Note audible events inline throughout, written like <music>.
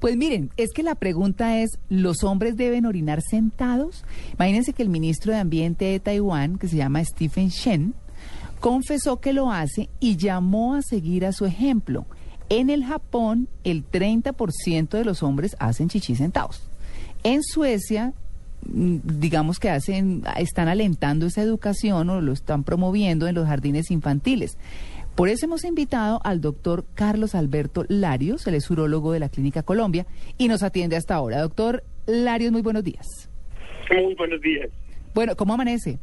Pues miren, es que la pregunta es, ¿los hombres deben orinar sentados? Imagínense que el ministro de Ambiente de Taiwán, que se llama Stephen Shen, confesó que lo hace y llamó a seguir a su ejemplo. En el Japón, el 30% de los hombres hacen chichi sentados. En Suecia, mm, digamos que hacen, están alentando esa educación o lo están promoviendo en los jardines infantiles. Por eso hemos invitado al doctor Carlos Alberto Larios, él es urólogo de la Clínica Colombia y nos atiende hasta ahora. Doctor Larios, muy buenos días. Muy buenos días. Bueno, ¿cómo amanece?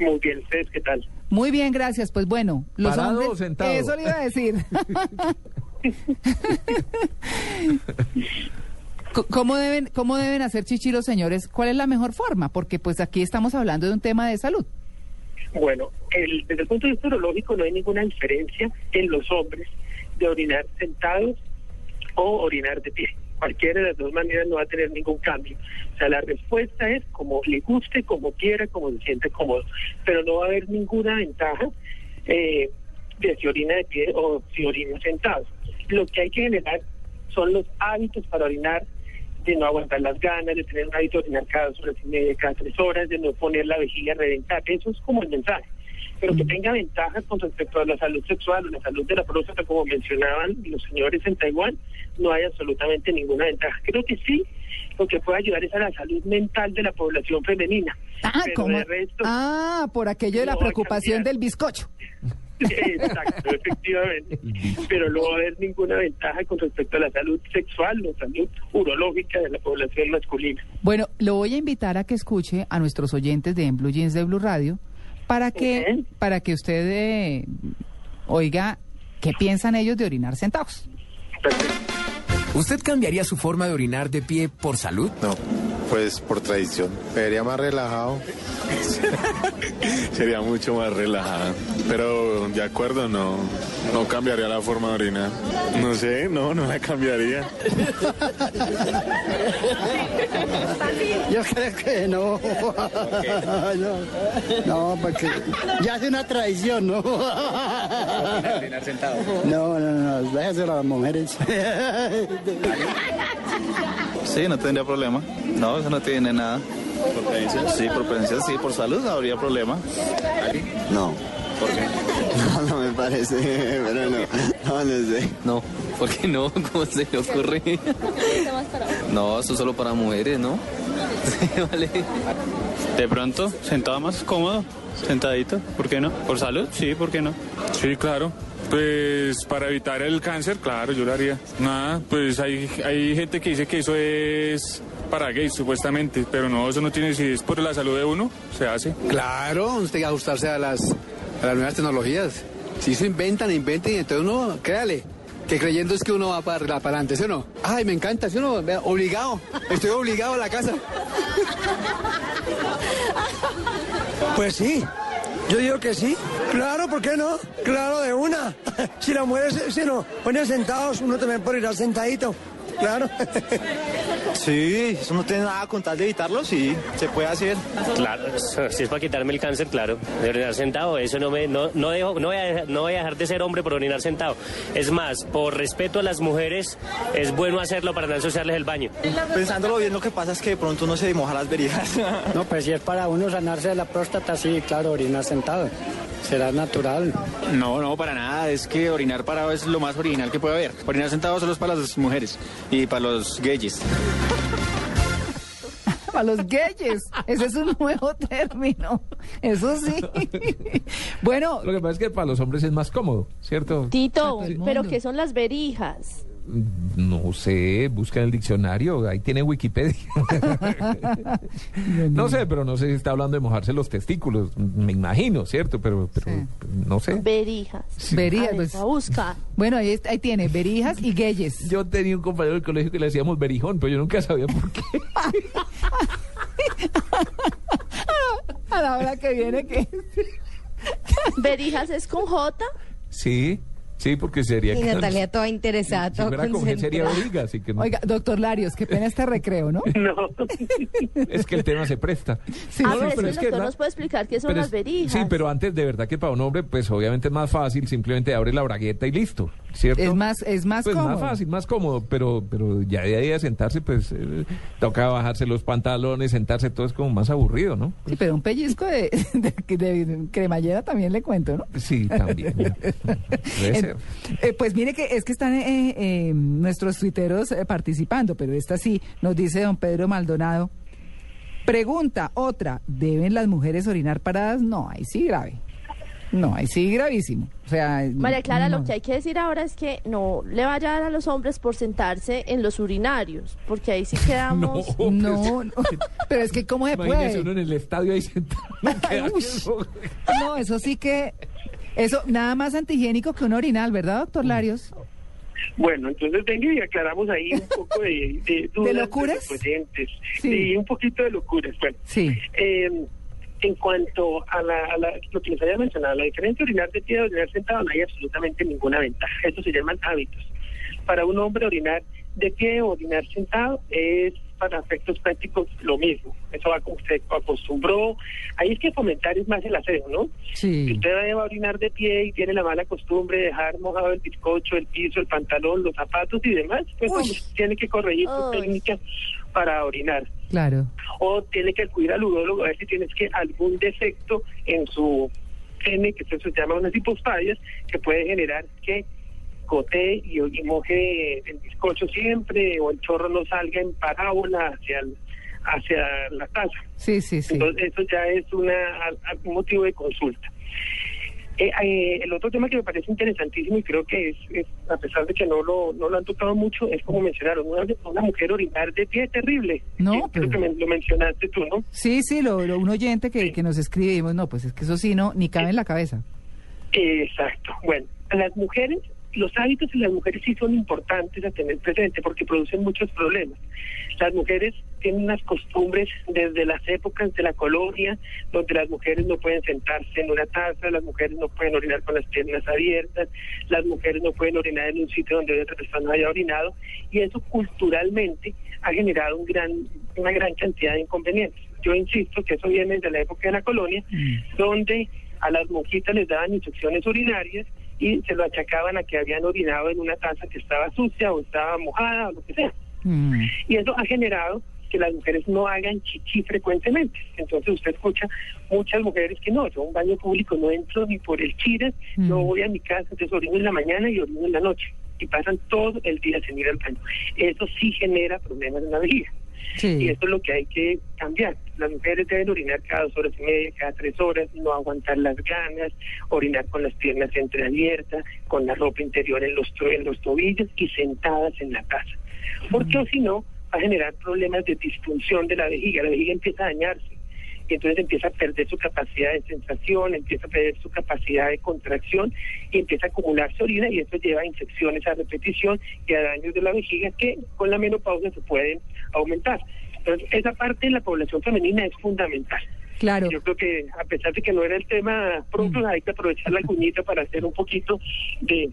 Muy bien, ¿ustedes qué tal? Muy bien, gracias. Pues bueno, los ¿Parado hombres... o sentado? Eso le iba a decir. <laughs> ¿Cómo deben, ¿Cómo deben hacer chichi los señores? ¿Cuál es la mejor forma? Porque pues aquí estamos hablando de un tema de salud. Bueno, el- desde el punto de vista urológico no hay ninguna diferencia en los hombres de orinar sentados o orinar de pie. Cualquiera de las dos maneras no va a tener ningún cambio. O sea, la respuesta es como le guste, como quiera, como se siente cómodo. Pero no va a haber ninguna ventaja eh, de si orina de pie o si orina sentado. Lo que hay que generar son los hábitos para orinar, de no aguantar las ganas, de tener un hábito de cada dos horas y media, cada tres horas, de no poner la vejiga a reventar. Eso es como el mensaje. Pero que tenga ventajas con respecto a la salud sexual o la salud de la próstata, como mencionaban los señores en Taiwán, no hay absolutamente ninguna ventaja. Creo que sí, lo que puede ayudar es a la salud mental de la población femenina. Ah, de resto, ah por aquello de la no preocupación del bizcocho. <laughs> Exacto, efectivamente. Pero no va a haber ninguna ventaja con respecto a la salud sexual o salud urológica de la población masculina. Bueno, lo voy a invitar a que escuche a nuestros oyentes de En Blue Jeans de Blue Radio para que, para que usted eh, oiga qué piensan ellos de orinar sentados. Perfecto. ¿Usted cambiaría su forma de orinar de pie por salud? No, pues por tradición. Me vería más relajado. <laughs> Sería mucho más relajada. Pero de acuerdo, no, no cambiaría la forma de orinar. No sé, no, no la cambiaría. Yo creo que no. <laughs> no. Porque ya es una tradición, <laughs> ¿no? No, no, no, déjaselo a las mujeres. Sí, no tendría problema. No, eso no tiene nada. ¿Por prevención? Sí, por prevención, sí. Por salud no habría problema. No. ¿Por qué? <laughs> No, no me parece, pero no, no, no sé. No, ¿por qué no? <laughs> ¿Cómo se le ocurre? No, eso es solo para mujeres, ¿no? <laughs> Sí, vale. De pronto, sentado más cómodo, sentadito, ¿por qué no? ¿Por salud? Sí, ¿por qué no? Sí, claro. Pues para evitar el cáncer, claro, yo lo haría. Nada, pues hay, hay gente que dice que eso es para gays, supuestamente, pero no, eso no tiene, si es por la salud de uno, se hace. Claro, usted tiene que ajustarse a las, a las nuevas tecnologías. Si eso inventan, inventen, y entonces uno, créale, que creyendo es que uno va para, para adelante, ¿sí o no? Ay, me encanta, ¿sí o no? Vea, Obligado, estoy obligado a la casa. Pues sí, yo digo que sí. Claro, ¿por qué no? Claro, de una. <laughs> Si las mujeres se nos ponen sentados, uno también puede ir sentadito. Claro. <laughs> Sí, eso no tiene nada con tal de evitarlo, sí, se puede hacer. Claro, si es para quitarme el cáncer, claro. De orinar sentado, eso no me, no, no dejo, no voy, a, dejar- no voy a dejar de ser hombre por orinar sentado. Es más, por respeto a las mujeres, es bueno hacerlo para no ensuciarles el baño. Pensándolo bien, lo que pasa es que de pronto uno se moja las verijas. No, pues si es para uno sanarse de la próstata, sí, claro, orinar sentado. Será natural. No, no, para nada. Es que orinar parado es lo más original que puede haber. Orinar sentado solo es para las mujeres y para los gayes. <laughs> Para los gayes. Ese es un nuevo término. Eso sí. Bueno, Lo que pasa es que para los hombres es más cómodo, ¿cierto? Tito, pero. ¿qué son las verijas? No sé, busca en el diccionario, ahí tiene Wikipedia. <laughs> no sé, pero no sé si está hablando de mojarse los testículos, me imagino, ¿cierto? Pero, pero Sí. no sé. Verijas. verías, A ver, pues, a buscar. bueno, ahí, está- ahí tiene, berijas y gayes. Yo tenía un compañero del colegio que le decíamos berijón, pero yo nunca sabía por qué. <laughs> A la hora que viene que... Verijas es con J. Sí, sí, porque sería... Y Natalia toda interesada, si toda fuera con G sería concentrada. veriga, así que no. Oiga, doctor Larios, qué pena este recreo, ¿no? <laughs> No. Es que el tema se presta. Sí, a sí, ver, es pero que es el doctor no- nos puede explicar qué son las verijas. Sí, pero antes de verdad que para un hombre, pues obviamente es más fácil, simplemente abre la bragueta y listo. ¿Cierto? Es más, es más pues cómodo. más fácil, más cómodo, pero, pero ya de ahí a sentarse, pues eh, toca bajarse los pantalones, sentarse, todo es como más aburrido, ¿no? Sí, pero un pellizco de, de- de cremallera también le cuento, ¿no? Sí, también. <laughs> Eh, pues mire que es que están eh, eh, nuestros tuiteros eh, participando, pero esta sí nos dice don Pedro Maldonado. Pregunta, otra, ¿deben las mujeres orinar paradas? No, ahí sí grave. No, ahí sí gravísimo. O sea, María Clara, no. lo que hay que decir ahora es que no le vaya a dar a los hombres por sentarse en los urinarios, porque ahí sí <laughs> quedamos... No, no, pero es que cómo se Imagínese puede. uno en el estadio ahí sentado. <laughs> No, eso sí que eso nada más antihigiénico que un orinal, ¿verdad, doctor Larios? Bueno, entonces venga y aclaramos ahí un poco de, de, dudas locuras? Sí. Sí, un poquito de locuras. Bueno, Sí. eh, en cuanto a, la, a la- lo que les había mencionado, la diferencia de orinar de pie y orinar sentado no hay absolutamente ninguna ventaja. Eso se llaman hábitos. Para un hombre orinar de pie o orinar sentado es para efectos prácticos lo mismo. Eso va como usted acostumbró. Ahí es que fomentar es más el aseo, ¿no? Si usted va a orinar de pie y tiene la mala costumbre de dejar mojado el bizcocho, el piso, el pantalón, los zapatos y demás, pues Uy. tiene que corregir su Uy. técnica para orinar. Claro. O tiene que acudir al udólogo a ver si tienes que algún defecto en su pene, que se llama unas hipospadias, que puede generar que gotee y, y moje el bizcocho siempre, o el chorro no salga en parábola hacia el- hacia la taza. Sí, sí, sí. Entonces, eso ya es una, un motivo de consulta. Eh, eh, el otro tema que me parece interesantísimo y creo que es, es, a pesar de que no lo, no lo han tocado mucho, es como mencionaron, una, una mujer orinar de pie terrible. No, Eh, creo pero- que me- lo mencionaste tú, ¿no? Sí, sí, lo, lo- un oyente que, que nos dijimos, no, pues es que eso sí, no, ni cabe en la cabeza. Exacto. Bueno, las mujeres, los hábitos de las mujeres sí son importantes a tener presente porque producen muchos problemas. Las mujeres tienen unas costumbres desde las épocas de la colonia, donde las mujeres no pueden sentarse en una taza, las mujeres no pueden orinar con las piernas abiertas, las mujeres no pueden orinar en un sitio donde otra persona haya orinado, y eso culturalmente ha generado un gran, una gran cantidad de inconvenientes. Yo insisto que eso viene de la época de la colonia, donde a las monjitas les daban infecciones urinarias y se lo achacaban a que habían orinado en una taza que estaba sucia o estaba mojada o lo que sea. Mm. Y eso ha generado que las mujeres no hagan chichi frecuentemente. Entonces usted escucha muchas mujeres que no, yo a un baño público no entro ni por el chile, Mm. no voy a mi casa, entonces orino en la mañana y orino en la noche. Y pasan todo el día sin ir al baño. Eso sí genera problemas en la vejiga. Y Sí. esto es lo que hay que cambiar. Las mujeres deben orinar cada dos horas y media, cada tres horas, no aguantar las ganas, orinar con las piernas entreabiertas, con la ropa interior en los, en los tobillos y sentadas en la taza. Porque o si no, va a generar problemas de disfunción de la vejiga. La vejiga empieza a dañarse. Y entonces empieza a perder su capacidad de sensación, empieza a perder su capacidad de contracción y empieza a acumularse orina y eso lleva a infecciones a repetición y a daños de la vejiga que con la menopausia se pueden aumentar. Entonces, esa parte de la población femenina es fundamental. Claro. Yo creo que a pesar de que no era el tema propio, hay que aprovechar la cuñita para hacer un poquito de,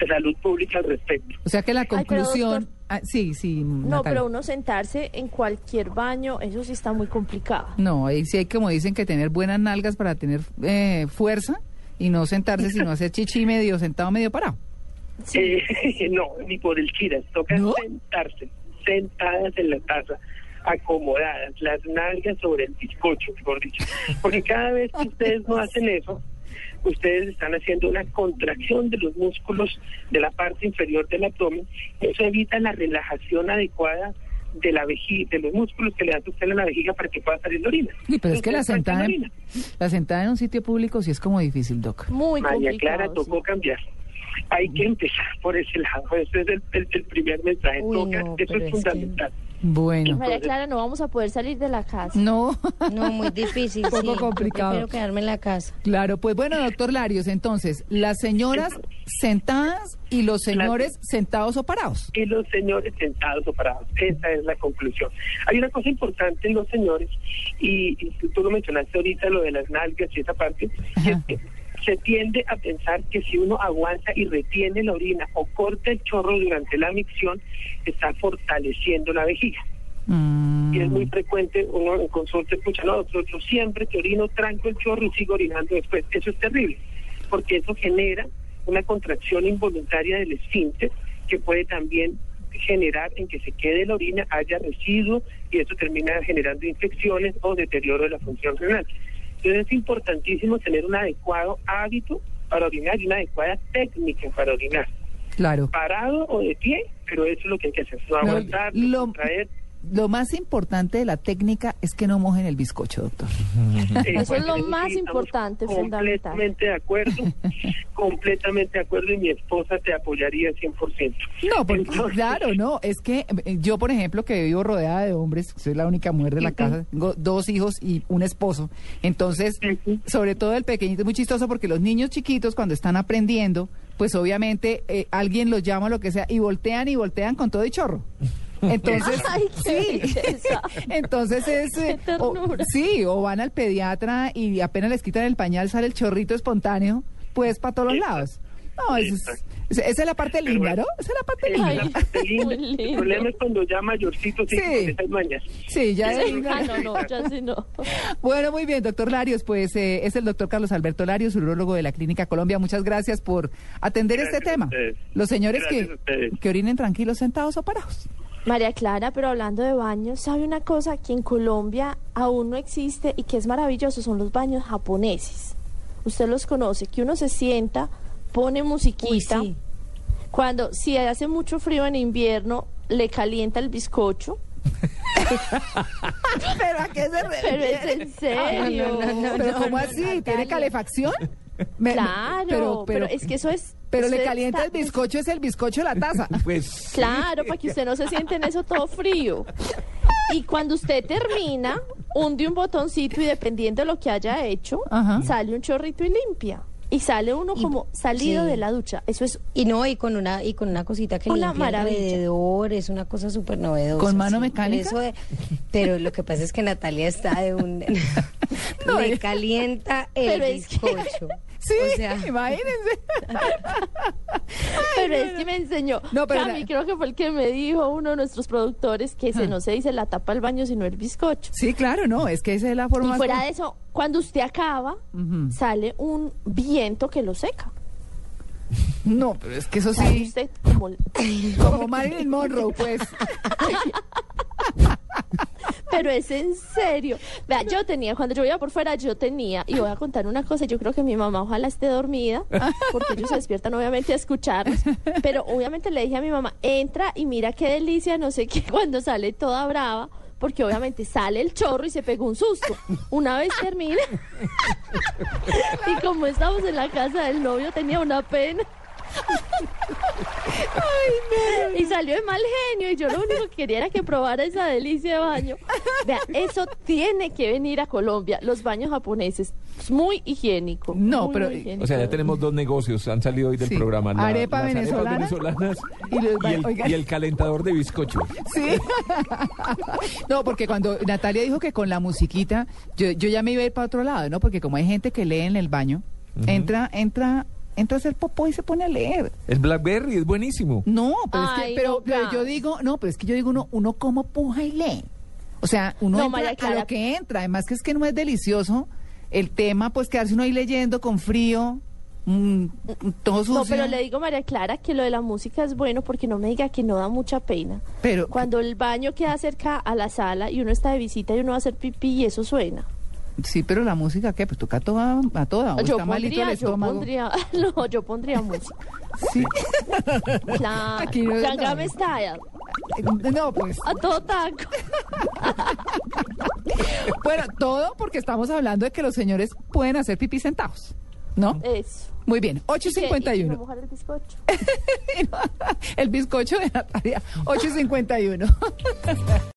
de salud pública al respecto. O sea que la conclusión... Ah, sí, sí, No, Natalia. pero uno sentarse en cualquier baño, eso sí está muy complicado. No, ahí sí hay como dicen que tener buenas nalgas para tener eh, fuerza y no sentarse sino hacer chichi medio sentado, medio parado. Eh, <laughs> no, ni por el chiras, toca ¿No? sentarse, sentadas en la taza, acomodadas, las nalgas sobre el bizcocho, mejor dicho. Porque cada vez que ustedes no hacen eso, ustedes están haciendo una contracción de los músculos de la parte inferior del abdomen. Eso evita la relajación adecuada de la vejiga, de los músculos que le dan a usted en la vejiga para que pueda salir la orina. Sí, pero es que la sentada, en, la sentada en un sitio público sí es como difícil, Doc. Muy María complicado. Clara tocó cambiar. Hay que empezar por ese lado. Ese es el, el- el primer mensaje. Uy, Toca, no, eso es fundamental. Bueno. María Clara, no vamos a poder salir de la casa. No. No, muy difícil. <laughs> Poco sí. Yo complicado. Prefiero quedarme en la casa. Claro, pues bueno, doctor Larios, entonces, las señoras sentadas y los señores sentados o parados. y los señores sentados o parados. Esa es la conclusión. Hay una cosa importante en los señores, y, y tú lo mencionaste ahorita, lo de las nalgas y esa parte, es que se tiende a pensar que si uno aguanta y retiene la orina o corta el chorro durante la micción, está fortaleciendo la vejiga. Mm, Y es muy frecuente, uno en consulta escucha, no, doctor, yo siempre que orino tranco el chorro y sigo orinando después. Eso es terrible, porque eso genera una contracción involuntaria del esfínter que puede también generar en que se quede la orina, haya residuo y eso termina generando infecciones o deterioro de la función renal. Entonces es importantísimo tener un adecuado hábito para orinar y una adecuada técnica para orinar. Claro. Parado o de pie, pero eso es lo que hay que hacer. No No, aguantar, no lo- contraer. Lo más importante de la técnica es que no mojen el bizcocho, doctor. Eso es lo sí, más importante, fundamental. Completamente de acuerdo, completamente de acuerdo y mi esposa te apoyaría 100%. No, porque Entonces- claro, no, es que eh, yo, por ejemplo, que vivo rodeada de hombres, soy la única mujer de la casa, tengo dos hijos y un esposo. Entonces, sobre todo el pequeñito es muy chistoso porque los niños chiquitos cuando están aprendiendo, pues obviamente eh, alguien los llama lo que sea y voltean y voltean con todo y chorro. Entonces, <laughs> Ay, qué sí. Entonces es eh, Qué o- sí, o van al pediatra y apenas les quitan el pañal sale el chorrito espontáneo, pues para todos los lados. No, eso es- esa es la parte linda, ¿no? Esa es la parte es linda. la parte linda. muy lindo. El problema es cuando ya mayorcitos sí. Sí. con mañas. Sí, ya es- ah, no, no, ya sí no. <laughs> Bueno, muy bien, doctor Larios, pues eh, es el doctor Carlos Alberto Larios, urólogo de la Clínica Colombia. Muchas gracias por atender Gracias este tema. Los señores Gracias que, que orinen tranquilos, sentados o parados. María Clara, pero hablando de baños, ¿sabe una cosa que en Colombia aún no existe y que es maravilloso? Son los baños japoneses. Usted los conoce, que uno se sienta, pone musiquita. sí. Cuando, si hace mucho frío en invierno, le calienta el bizcocho. <laughs> ¿Pero a qué se Pero es en serio. no, no, ¿Pero no, cómo no, así? ¿Tiene calefacción? Me- Claro, pero, pero, es que eso es... pero eso le calienta el bizcocho, es el bizcocho la taza. <laughs> Pues Claro, para que usted no se siente en eso todo frío. Y cuando usted termina, hunde un botoncito y dependiendo de lo que haya hecho, Ajá. sale un chorrito y limpia. Y sale uno Y- como salido sí. de la ducha. Eso es Y no, y con una, y con una cosita que Una limpia maravilla. alrededor, es una cosa súper novedosa. ¿Con mano sí. mecánica? Eso de- pero lo que pasa es que Natalia está de un... <laughs> No, <laughs> le calienta el Pero es que- bizcocho. Sí, O sea, imagínense. <laughs> Pero es que me enseñó. No, pero Cami, la- creo que fue el que me dijo uno de nuestros productores que se Ah. no se dice la tapa al baño sino el bizcocho. Sí, claro, no, es que esa es la forma Y fuera de eso, cuando usted acaba, sale un viento que lo seca. No, pero es que eso sí, usted como como Marilyn Monroe, pues. <laughs> Pero es en serio. Vea, yo tenía, cuando yo iba por fuera, yo tenía, y voy a contar una cosa, yo creo que mi mamá ojalá esté dormida, porque ellos se despiertan obviamente a escucharnos, pero obviamente le dije a mi mamá, entra y mira qué delicia, no sé qué, <laughs> cuando sale toda brava, porque obviamente sale el chorro y se pegó un susto. Una vez termina, <laughs> y como estamos en la casa del novio, tenía una pena. Salió de mal genio y yo lo único que quería era que probara esa delicia de baño. Vea, eso tiene que venir a Colombia, los baños japoneses. Es muy higiénico. No, muy, pero- muy higiénico. O sea, ya tenemos dos negocios, han salido hoy del Sí. programa. Arepa las venezolana arepas venezolanas y los ba- y, el, oigan. y el calentador de bizcocho. Sí. <laughs> No, porque cuando Natalia dijo que con la musiquita, yo, yo ya me iba a ir para otro lado, ¿no? Porque como hay gente que lee en el baño, entra, entra, entra a hacer popó y se pone a leer. Es Blackberry, es buenísimo. No, pero es que, pero, yo digo, no, pero es que yo digo uno, uno como puja y lee. O sea, uno No, entra a lo que entra. Además que es que no es delicioso el tema, pues quedarse uno ahí leyendo con frío, mm, todo sucio. No, pero le digo María Clara que lo de la música es bueno porque no me diga que no da mucha pena. Pero- Cuando el baño queda cerca a la sala y uno está de visita y uno va a hacer pipí y eso suena. Sí, pero la música, ¿qué? Pues toca toda, a toda. ¿O yo está malito pondría, yo <laughs> no, yo pondría música. Sí. Aquí no- Gangnam no. Style, No, pues. a todo taco. <laughs> Bueno, todo porque estamos hablando de que los señores pueden hacer pipí sentados, ¿no? Eso. Muy bien, ¿Y qué? ¿Y si no 8.51. mojar el bizcocho? <laughs> El bizcocho de Natalia, 8.51.